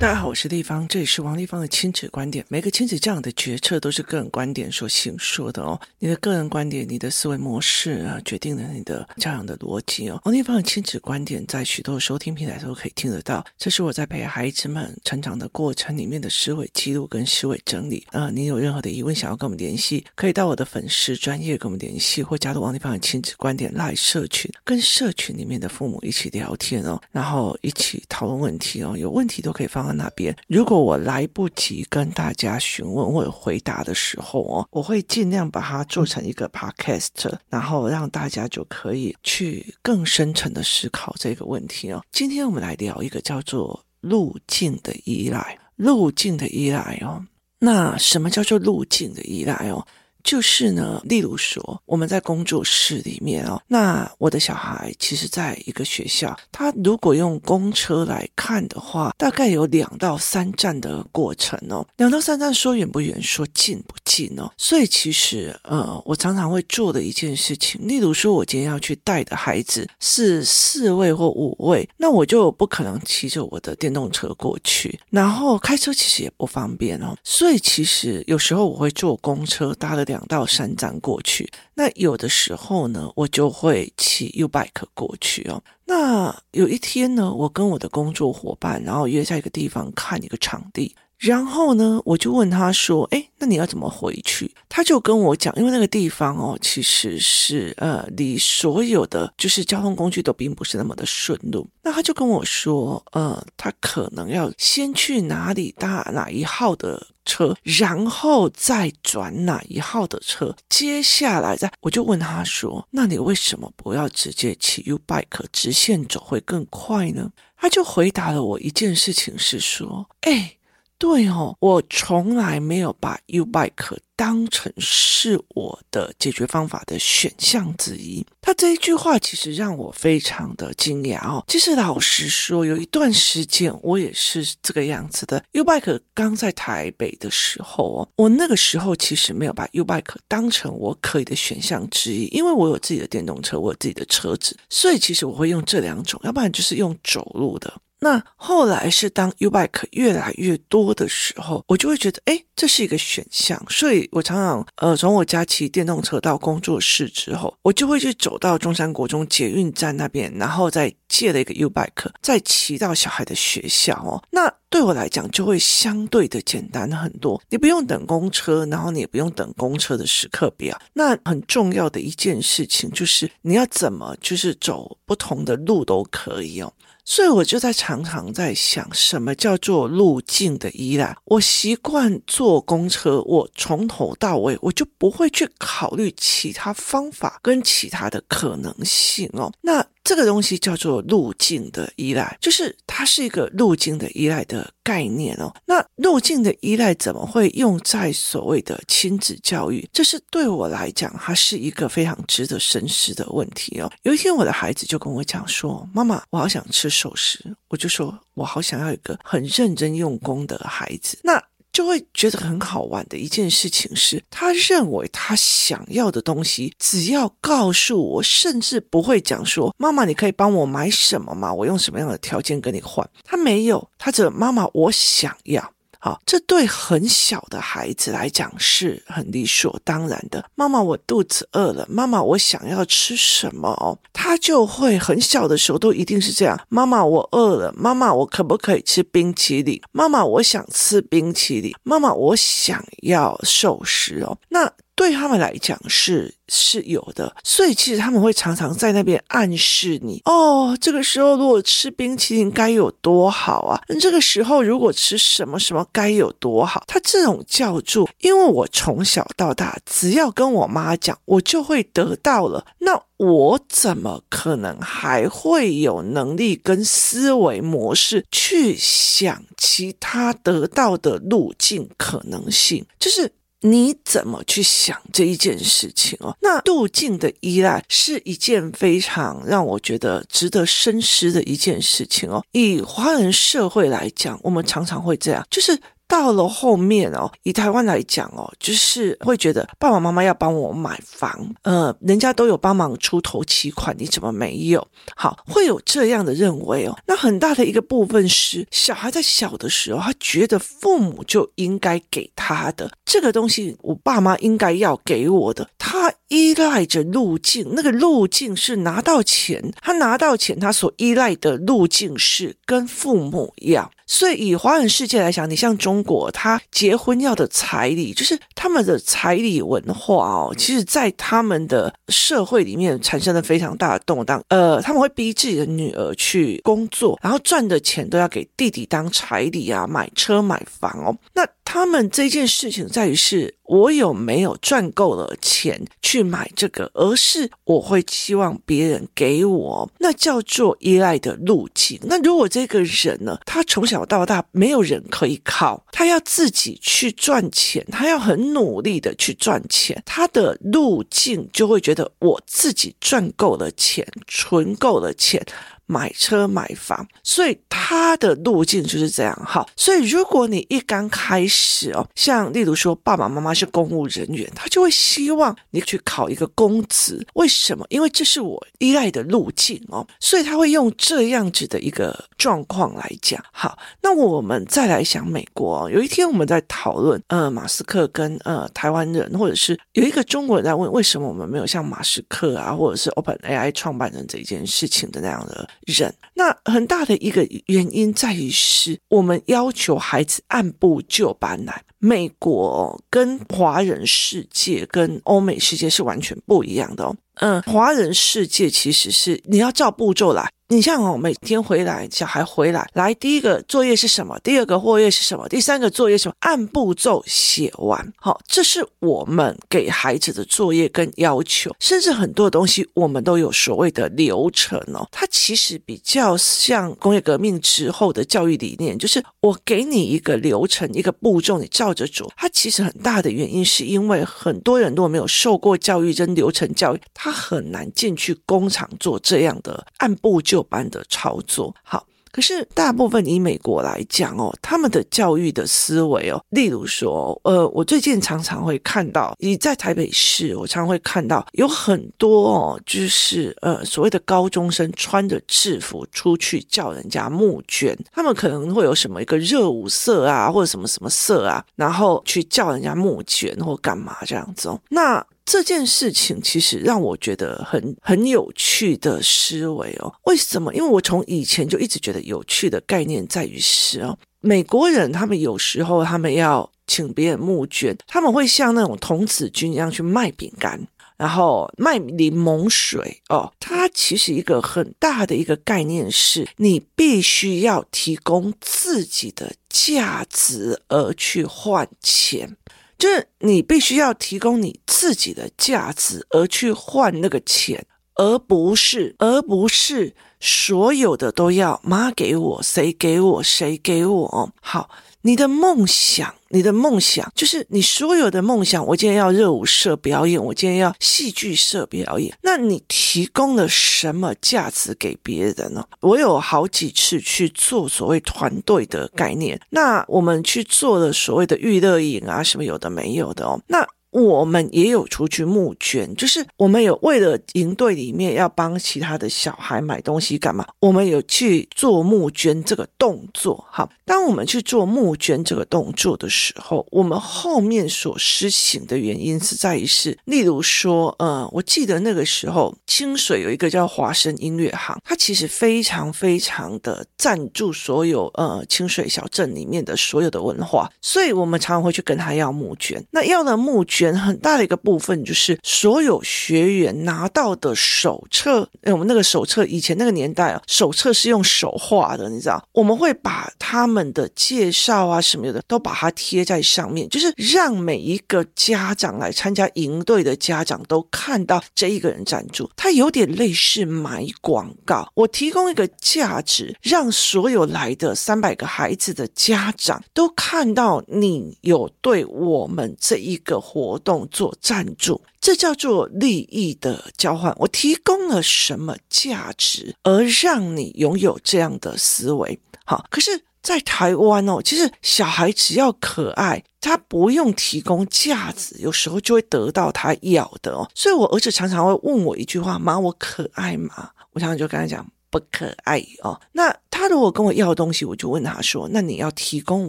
大家好，我是丽芳，这里是王丽芳的亲子观点。每个亲子这样的决策都是个人观点所形说的哦。你的个人观点、你的思维模式啊，决定了你的教养的逻辑哦。王丽芳的亲子观点在许多收听平台都可以听得到。这是我在陪孩子们成长的过程里面的思维记录跟思维整理啊。你有任何的疑问想要跟我们联系，可以到我的粉丝专业跟我们联系，或加入王丽芳的亲子观点 LINE 社群，跟社群里面的父母一起聊天哦，然后一起讨论问题哦。有问题都可以放。那边，如果我来不及跟大家询问或者回答的时候哦，我会尽量把它做成一个 podcast，然后让大家就可以去更深层的思考这个问题哦。今天我们来聊一个叫做路径的依赖，路径的依赖哦。那什么叫做路径的依赖哦？就是呢，例如说，我们在工作室里面哦，那我的小孩其实在一个学校，他如果用公车来看的话，大概有两到三站的过程哦。两到三站说远不远，说近不近哦。所以其实呃，我常常会做的一件事情，例如说，我今天要去带的孩子是四位或五位，那我就不可能骑着我的电动车过去，然后开车其实也不方便哦。所以其实有时候我会坐公车搭了。两到三站过去，那有的时候呢，我就会骑 U-Bike 过去哦。那有一天呢，我跟我的工作伙伴，然后约在一个地方看一个场地。然后呢，我就问他说：“哎，那你要怎么回去？”他就跟我讲，因为那个地方哦，其实是呃，离所有的就是交通工具都并不是那么的顺路。那他就跟我说：“呃，他可能要先去哪里搭哪一号的车，然后再转哪一号的车，接下来再……”我就问他说：“那你为什么不要直接骑 U-Bike 直线走会更快呢？”他就回答了我一件事情，是说：“哎。”对哦，我从来没有把 U-Bike 当成是我的解决方法的选项之一。他这一句话其实让我非常的惊讶哦。其实老实说，有一段时间我也是这个样子的。U-Bike 刚在台北的时候哦，我那个时候其实没有把 U-Bike 当成我可以的选项之一，因为我有自己的电动车，我有自己的车子，所以其实我会用这两种，要不然就是用走路的。那后来是当 U-Bike 越来越多的时候，我就会觉得，哎，这是一个选项。所以我常常，呃，从我家骑电动车到工作室之后，我就会去走到中山国中捷运站那边，然后再借了一个 U-Bike，再骑到小孩的学校哦。那对我来讲，就会相对的简单很多。你不用等公车，然后你也不用等公车的时刻表。那很重要的一件事情就是，你要怎么就是走不同的路都可以哦。所以我就在常常在想，什么叫做路径的依赖？我习惯坐公车，我从头到尾我就不会去考虑其他方法跟其他的可能性哦。那。这个东西叫做路径的依赖，就是它是一个路径的依赖的概念哦。那路径的依赖怎么会用在所谓的亲子教育？这是对我来讲，它是一个非常值得深思的问题哦。有一天，我的孩子就跟我讲说：“妈妈，我好想吃寿司。”我就说：“我好想要一个很认真用功的孩子。”那就会觉得很好玩的一件事情是，他认为他想要的东西，只要告诉我，甚至不会讲说：“妈妈，你可以帮我买什么吗？我用什么样的条件跟你换？”他没有，他只妈妈，我想要。好，这对很小的孩子来讲是很理所当然的。妈妈，我肚子饿了。妈妈，我想要吃什么？哦，他就会很小的时候都一定是这样。妈妈，我饿了。妈妈，我可不可以吃冰淇淋？妈妈，我想吃冰淇淋。妈妈，我想要寿司哦。那。对他们来讲是是有的，所以其实他们会常常在那边暗示你哦，这个时候如果吃冰淇淋该有多好啊！这个时候如果吃什么什么该有多好。他这种叫做，因为我从小到大只要跟我妈讲，我就会得到了，那我怎么可能还会有能力跟思维模式去想其他得到的路径可能性？就是。你怎么去想这一件事情哦？那度尽的依赖是一件非常让我觉得值得深思的一件事情哦。以华人社会来讲，我们常常会这样，就是到了后面哦，以台湾来讲哦，就是会觉得爸爸妈妈要帮我买房，呃，人家都有帮忙出头期款，你怎么没有？好，会有这样的认为哦。那很大的一个部分是，小孩在小的时候，他觉得父母就应该给他的这个东西，我爸妈应该要给我的，他依赖着路径，那个路径是拿到钱，他拿到钱，他所依赖的路径是跟父母要。所以，以华人世界来讲，你像中国，他结婚要的彩礼，就是他们的彩礼文化哦。其实，在他们的社会里面产生了非常大的动荡。呃，他们会逼自己的女儿去工作，然后赚的钱都要给弟弟当彩礼啊，买车买房哦。那他们这件事情在于是，我有没有赚够了钱去买这个，而是我会期望别人给我，那叫做依赖的路径。那如果这个人呢，他从小到大没有人可以靠，他要自己去赚钱，他要很努力的去赚钱，他的路径就会觉得我自己赚够了钱，存够了钱。买车买房，所以他的路径就是这样。好，所以如果你一刚开始哦，像例如说爸爸妈妈是公务人员，他就会希望你去考一个公职。为什么？因为这是我依赖的路径哦，所以他会用这样子的一个状况来讲。好，那我们再来想美国哦，有一天我们在讨论，呃，马斯克跟呃台湾人，或者是有一个中国人在问，为什么我们没有像马斯克啊，或者是 OpenAI 创办人这一件事情的那样的。人，那很大的一个原因在于是我们要求孩子按部就班来。美国跟华人世界跟欧美世界是完全不一样的哦。嗯，华人世界其实是你要照步骤来。你像哦，每天回来，小孩回来，来第一个作业是什么？第二个作业是什么？第三个作业什么？按步骤写完。好，这是我们给孩子的作业跟要求，甚至很多东西我们都有所谓的流程哦。它其实比较像工业革命之后的教育理念，就是我给你一个流程，一个步骤，你照着做。它其实很大的原因是因为很多人如果没有受过教育跟流程教育，他很难进去工厂做这样的按步骤班的操作。好，可是大部分以美国来讲哦，他们的教育的思维哦，例如说，呃，我最近常常会看到，你在台北市，我常常会看到有很多哦，就是呃所谓的高中生穿着制服出去叫人家募捐，他们可能会有什么一个热舞社啊，或者什么什么社啊，然后去叫人家募捐或干嘛这样子哦，那。这件事情其实让我觉得很很有趣的思维哦。为什么？因为我从以前就一直觉得有趣的概念在于是哦，美国人他们有时候他们要请别人募捐，他们会像那种童子军一样去卖饼干，然后卖柠檬水哦。它其实一个很大的一个概念是，你必须要提供自己的价值而去换钱。就是你必须要提供你自己的价值而去换那个钱，而不是而不是所有的都要妈给我，谁给我，谁给我。好。你的梦想，你的梦想就是你所有的梦想。我今天要热舞社表演，我今天要戏剧社表演。那你提供了什么价值给别人呢？我有好几次去做所谓团队的概念，那我们去做了所谓的娱乐影啊，什么有的没有的哦。那我们也有出去募捐，就是我们有为了营队里面要帮其他的小孩买东西干嘛，我们有去做募捐这个动作。好，当我们去做募捐这个动作的时候，我们后面所施行的原因是在于是，例如说，呃，我记得那个时候清水有一个叫华声音乐行，它其实非常非常的赞助所有呃清水小镇里面的所有的文化，所以我们常常会去跟他要募捐。那要的募捐。很大的一个部分就是所有学员拿到的手册，我们那个手册以前那个年代啊，手册是用手画的，你知道，我们会把他们的介绍啊什么的都把它贴在上面，就是让每一个家长来参加营队的家长都看到这一个人赞助，他有点类似买广告。我提供一个价值，让所有来的三百个孩子的家长都看到你有对我们这一个活。活动做赞助，这叫做利益的交换。我提供了什么价值，而让你拥有这样的思维？好，可是，在台湾哦，其实小孩只要可爱，他不用提供价值，有时候就会得到他要的哦。所以我儿子常常会问我一句话：“妈，我可爱吗？”我常常就跟他讲。不可爱哦。那他如果跟我要东西，我就问他说：“那你要提供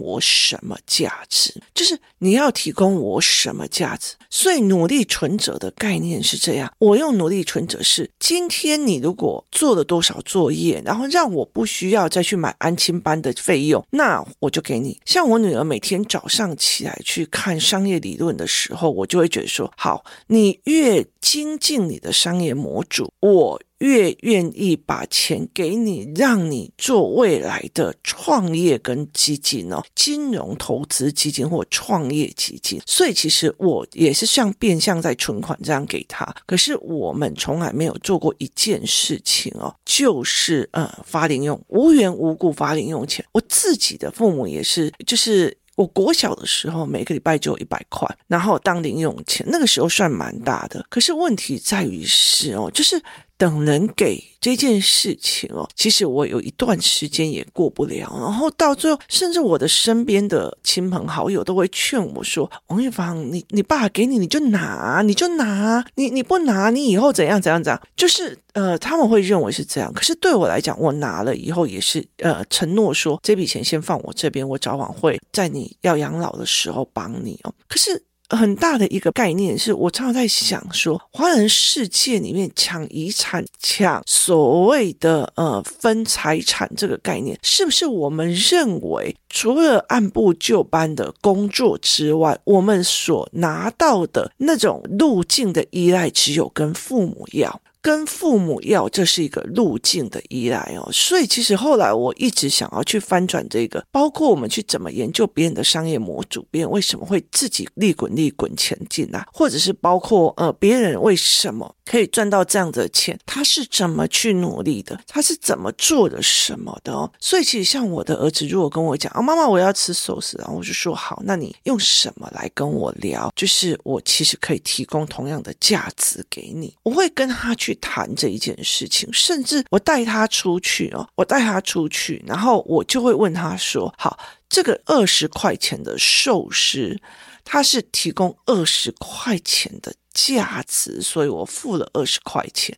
我什么价值？就是你要提供我什么价值？”所以努力存折的概念是这样。我用努力存折是：今天你如果做了多少作业，然后让我不需要再去买安亲班的费用，那我就给你。像我女儿每天早上起来去看商业理论的时候，我就会觉得说：好，你越精进你的商业模组，我。越愿意把钱给你，让你做未来的创业跟基金哦，金融投资基金或创业基金。所以其实我也是像变相在存款这样给他。可是我们从来没有做过一件事情哦，就是呃发零用，无缘无故发零用钱。我自己的父母也是，就是。我国小的时候，每个礼拜就有一百块，然后当零用钱，那个时候算蛮大的。可是问题在于是哦，就是等人给这件事情哦，其实我有一段时间也过不了。然后到最后，甚至我的身边的亲朋好友都会劝我说：“王玉芳，你你爸给你，你就拿，你就拿，你你不拿，你以后怎样怎样怎样。”就是呃，他们会认为是这样。可是对我来讲，我拿了以后也是呃，承诺说这笔钱先放我这边，我早晚会在你。要养老的时候帮你哦，可是很大的一个概念是我常常在想说，华人世界里面抢遗产、抢所谓的呃分财产这个概念，是不是我们认为除了按部就班的工作之外，我们所拿到的那种路径的依赖，只有跟父母要？跟父母要，这是一个路径的依赖哦，所以其实后来我一直想要去翻转这个，包括我们去怎么研究别人的商业模组，别人为什么会自己利滚利滚前进啊，或者是包括呃别人为什么可以赚到这样的钱，他是怎么去努力的，他是怎么做的什么的哦，所以其实像我的儿子如果跟我讲啊，妈妈我要吃寿司，然后我就说好，那你用什么来跟我聊？就是我其实可以提供同样的价值给你，我会跟他去。谈这一件事情，甚至我带他出去哦，我带他出去，然后我就会问他说：“好，这个二十块钱的寿司，他是提供二十块钱的价值，所以我付了二十块钱。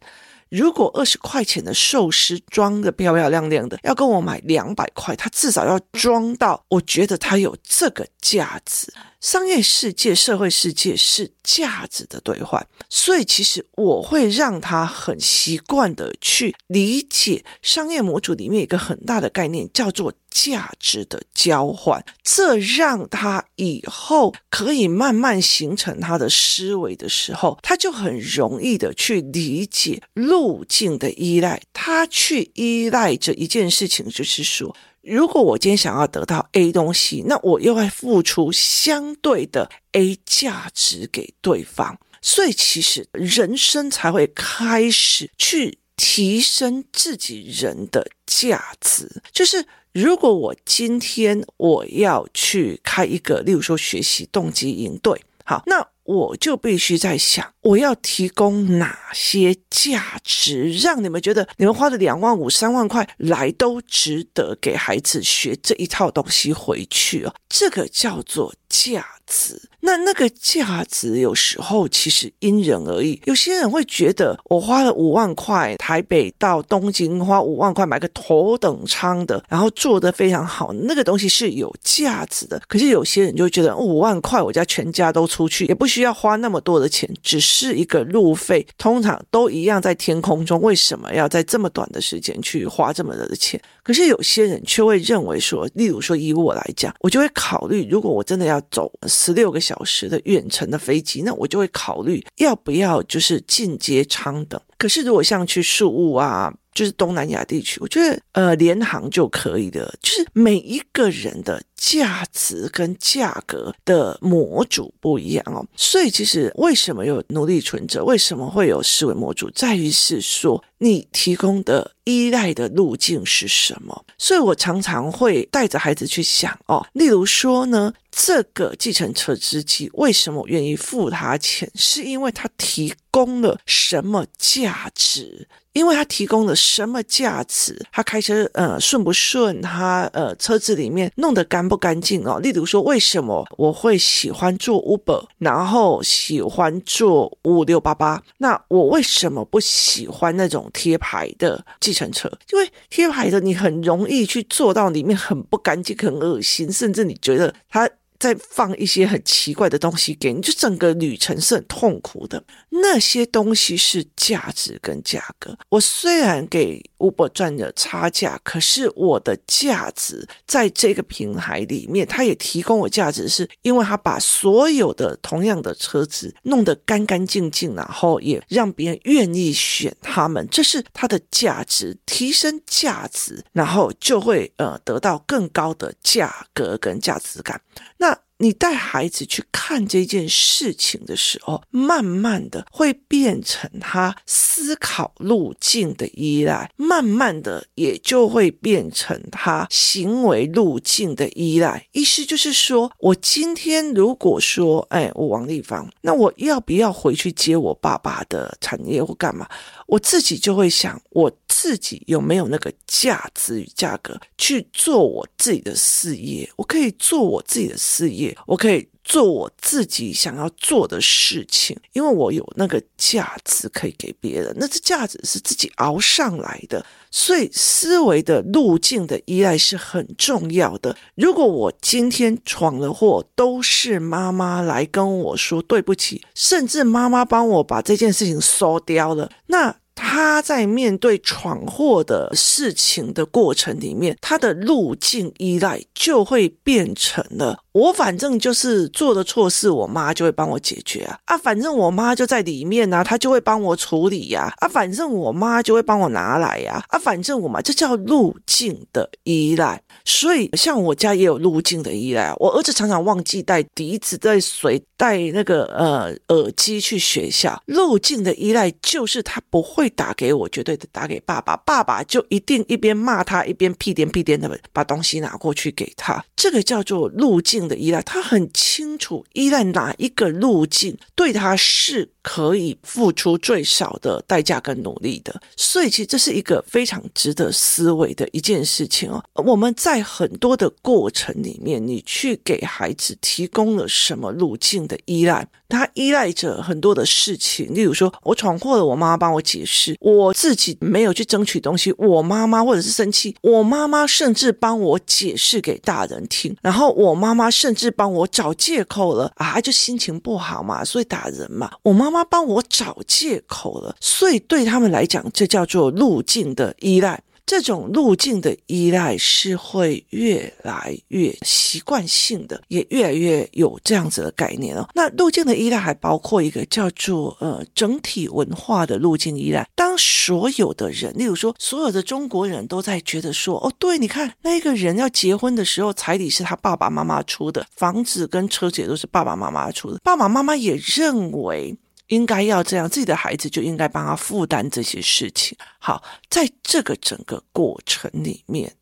如果二十块钱的寿司装得漂漂亮亮的，要跟我买两百块，他至少要装到我觉得他有这个价值。”商业世界、社会世界是价值的兑换，所以其实我会让他很习惯的去理解商业模组里面一个很大的概念，叫做价值的交换。这让他以后可以慢慢形成他的思维的时候，他就很容易的去理解路径的依赖。他去依赖着一件事情，就是说。如果我今天想要得到 A 东西，那我又会付出相对的 A 价值给对方，所以其实人生才会开始去提升自己人的价值。就是如果我今天我要去开一个，例如说学习动机营队，好，那我就必须在想。我要提供哪些价值，让你们觉得你们花的两万五、三万块来都值得给孩子学这一套东西回去哦？这个叫做价值。那那个价值有时候其实因人而异。有些人会觉得我花了五万块，台北到东京花五万块买个头等舱的，然后做得非常好，那个东西是有价值的。可是有些人就觉得五万块，我家全家都出去，也不需要花那么多的钱，只。是一个路费，通常都一样在天空中，为什么要在这么短的时间去花这么多的钱？可是有些人却会认为说，例如说以我来讲，我就会考虑，如果我真的要走十六个小时的远程的飞机，那我就会考虑要不要就是进阶舱等。可是如果像去宿雾啊。就是东南亚地区，我觉得呃联航就可以的，就是每一个人的价值跟价格的模组不一样哦，所以其实为什么有奴隶存折，为什么会有思维模组，在于是说你提供的依赖的路径是什么。所以我常常会带着孩子去想哦，例如说呢，这个计程车司机为什么我愿意付他钱，是因为他提供了什么价值？因为他提供了什么价值？他开车呃顺不顺？他呃车子里面弄得干不干净哦？例如说，为什么我会喜欢坐 Uber，然后喜欢坐五五六八八？那我为什么不喜欢那种贴牌的计程车？因为贴牌的你很容易去坐到里面很不干净、很恶心，甚至你觉得他。再放一些很奇怪的东西给你，就整个旅程是很痛苦的。那些东西是价值跟价格。我虽然给 Uber 赚的差价，可是我的价值在这个平台里面，它也提供我价值，是因为它把所有的同样的车子弄得干干净净，然后也让别人愿意选他们，这是它的价值，提升价值，然后就会呃得到更高的价格跟价值感。那你带孩子去看这件事情的时候，慢慢的会变成他思考路径的依赖，慢慢的也就会变成他行为路径的依赖。意思就是说，我今天如果说，哎，我王立芳，那我要不要回去接我爸爸的产业或干嘛？我自己就会想，我自己有没有那个价值与价格去做我自己的事业？我可以做我自己的事业，我可以做我自己想要做的事情，因为我有那个价值可以给别人。那这价值是自己熬上来的，所以思维的路径的依赖是很重要的。如果我今天闯了祸，都是妈妈来跟我说对不起，甚至妈妈帮我把这件事情收掉了，那。他在面对闯祸的事情的过程里面，他的路径依赖就会变成了。我反正就是做的错事，我妈就会帮我解决啊啊！反正我妈就在里面啊，她就会帮我处理呀啊！反正我妈就会帮我拿来呀啊！反正我妈这叫路径的依赖。所以像我家也有路径的依赖，我儿子常常忘记带笛子、带水、带那个呃耳机去学校。路径的依赖就是他不会会打给我，绝对的打给爸爸，爸爸就一定一边骂他一边屁颠屁颠的把东西拿过去给他。这个叫做路径的依赖，他很清楚依赖哪一个路径对他是可以付出最少的代价跟努力的，所以其实这是一个非常值得思维的一件事情哦。我们在很多的过程里面，你去给孩子提供了什么路径的依赖？他依赖着很多的事情，例如说我闯祸了，我妈妈帮我解释，是我自己没有去争取东西，我妈妈或者是生气，我妈妈甚至帮我解释给大人听，然后我妈妈甚至帮我找借口了啊，就心情不好嘛，所以打人嘛，我妈妈帮我找借口了，所以对他们来讲，这叫做路径的依赖。这种路径的依赖是会越来越习惯性的，也越来越有这样子的概念哦。那路径的依赖还包括一个叫做呃整体文化的路径依赖。当所有的人，例如说所有的中国人都在觉得说，哦，对，你看那个人要结婚的时候，彩礼是他爸爸妈妈出的，房子跟车子也都是爸爸妈妈出的，爸爸妈妈也认为。应该要这样，自己的孩子就应该帮他负担这些事情。好，在这个整个过程里面，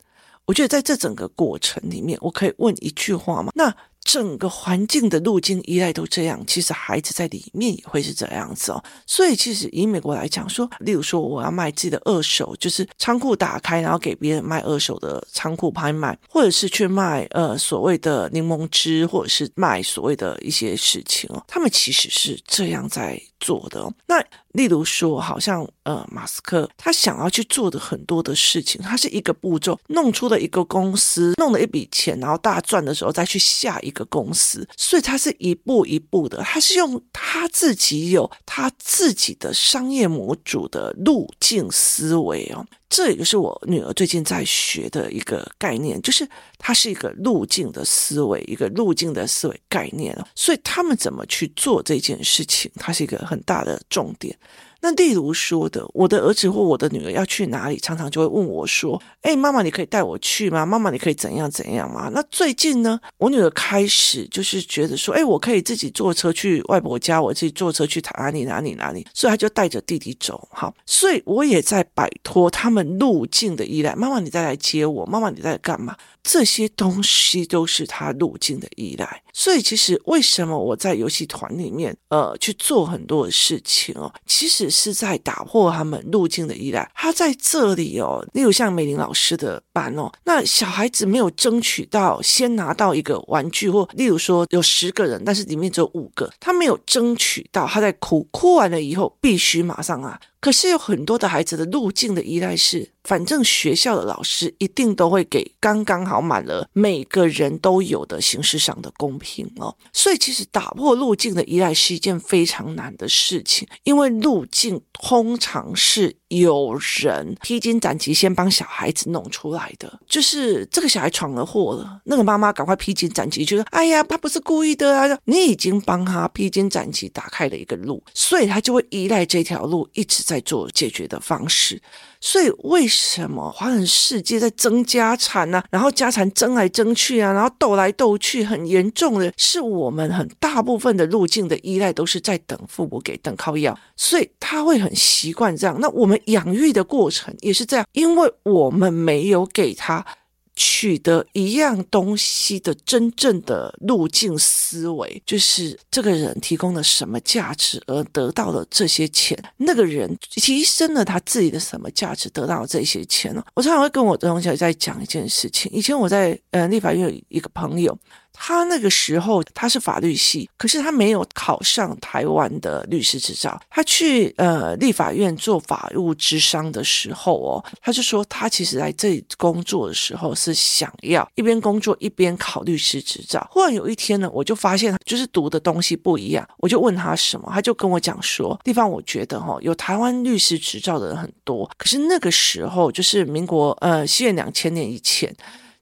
我觉得在这整个过程里面，我可以问一句话吗？那。整个环境的路径依赖都这样，其实孩子在里面也会是这样子哦。所以其实以美国来讲说，例如说我要卖自己的二手，就是仓库打开，然后给别人卖二手的仓库拍卖，或者是去卖呃所谓的柠檬汁，或者是卖所谓的一些事情哦，他们其实是这样在做的哦。那例如说，好像呃，马斯克他想要去做的很多的事情，他是一个步骤弄出了一个公司，弄了一笔钱，然后大赚的时候再去下一个公司，所以他是一步一步的，他是用他自己有他自己的商业模组的路径思维哦。这也就是我女儿最近在学的一个概念，就是它是一个路径的思维，一个路径的思维概念。所以他们怎么去做这件事情，它是一个很大的重点。那例如说的，我的儿子或我的女儿要去哪里，常常就会问我说：“哎，妈妈，你可以带我去吗？妈妈，你可以怎样怎样吗？”那最近呢，我女儿开始就是觉得说：“哎，我可以自己坐车去外婆家，我自己坐车去哪里哪里哪里。”所以她就带着弟弟走。好，所以我也在摆脱他们路径的依赖。妈妈，你再来接我。妈妈，你在干嘛？这些东西都是他路径的依赖，所以其实为什么我在游戏团里面，呃，去做很多的事情哦，其实是在打破他们路径的依赖。他在这里哦，例如像美玲老师的班哦，那小孩子没有争取到先拿到一个玩具，或例如说有十个人，但是里面只有五个，他没有争取到，他在哭，哭完了以后必须马上啊。可是有很多的孩子的路径的依赖是，反正学校的老师一定都会给刚刚好满了每个人都有的形式上的公平哦。所以其实打破路径的依赖是一件非常难的事情，因为路径通常是有人披荆斩棘先帮小孩子弄出来的，就是这个小孩闯了祸了，那个妈妈赶快披荆斩棘，就说：“哎呀，他不是故意的啊，你已经帮他披荆斩棘打开了一个路，所以他就会依赖这条路一直在。”做解决的方式，所以为什么华人世界在争家产呢、然后家产争来争去啊，然后斗来斗去，很严重的是我们很大部分的路径的依赖都是在等父母给，等靠要，所以他会很习惯这样。那我们养育的过程也是这样，因为我们没有给他。取得一样东西的真正的路径思维，就是这个人提供了什么价值而得到了这些钱，那个人提升了他自己的什么价值得到了这些钱呢？我常常会跟我的同学在讲一件事情。以前我在呃立法院有一个朋友。他那个时候他是法律系，可是他没有考上台湾的律师执照。他去呃立法院做法务之商的时候哦，他就说他其实来这里工作的时候是想要一边工作一边考律师执照。忽然有一天呢，我就发现就是读的东西不一样，我就问他什么，他就跟我讲说，地方我觉得哈、有台湾律师执照的人很多，可是那个时候就是民国呃西元两千年以前。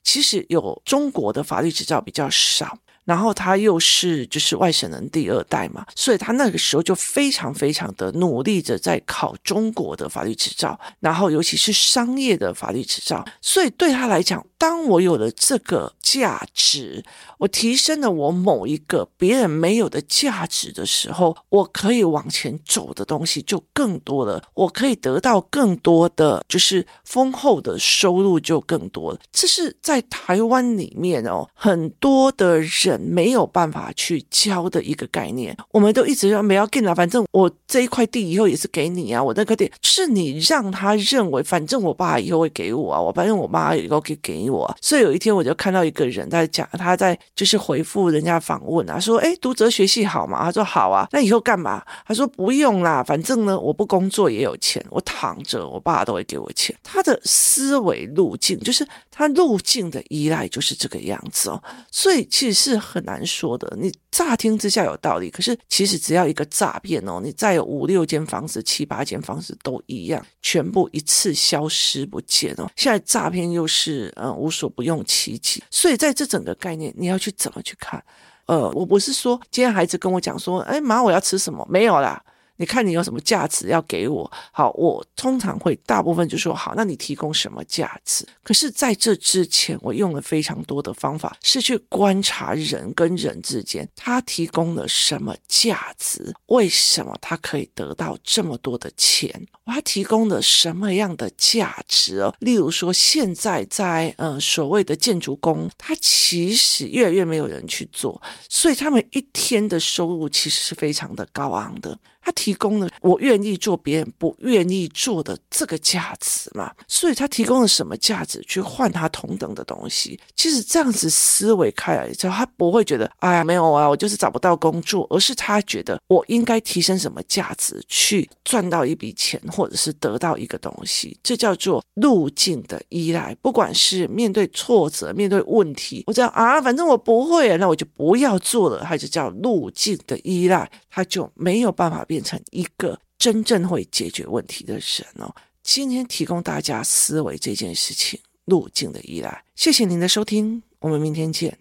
其实有中国的法律执照比较少，然后他又是就是外省人第二代嘛，所以他那个时候就非常非常的努力着在考中国的法律执照，然后尤其是商业的法律执照，所以对他来讲。当我有了这个价值，我提升了我某一个别人没有的价值的时候，我可以往前走的东西就更多了，我可以得到更多的，就是丰厚的收入就更多了。这是在台湾里面哦，很多的人没有办法去教的一个概念。我们都一直说没要给啦，反正我这一块地以后也是给你啊，我那个地是你让他认为，反正我爸以后会给我啊，我反正我妈以后可以给。我所以有一天我就看到一个人在讲，他在就是回复人家访问啊，说哎，读哲学系好吗？他说好啊，那以后干嘛？他说不用啦，反正呢我不工作也有钱，我躺着我爸都会给我钱。他的思维路径就是他路径的依赖就是这个样子哦，所以其实是很难说的。你乍听之下有道理，可是其实只要一个诈骗哦，你再有五六间房子、七八间房子都一样，全部一次消失不见哦。现在诈骗又是嗯。无所不用其极，所以在这整个概念，你要去怎么去看？呃，我不是说今天孩子跟我讲说，哎妈，我要吃什么？没有啦。你看你有什么价值要给我？好，我通常会大部分就说好，那你提供什么价值？可是在这之前，我用了非常多的方法，是去观察人跟人之间，他提供了什么价值？为什么他可以得到这么多的钱？他提供了什么样的价值哦？例如说，现在在呃所谓的建筑工，他其实越来越没有人去做，所以他们一天的收入其实是非常的高昂的。他提供了我愿意做别人不愿意做的这个价值嘛，所以他提供了什么价值去换他同等的东西？其实这样子思维开来之后，他不会觉得哎呀没有啊，我就是找不到工作，而是他觉得我应该提升什么价值去赚到一笔钱，或者是得到一个东西，这叫做路径的依赖。不管是面对挫折、面对问题，我这样啊，反正我不会，那我就不要做了，还是叫路径的依赖，他就没有办法变。变成一个真正会解决问题的人哦。今天提供大家思维这件事情路径的依赖，谢谢您的收听，我们明天见。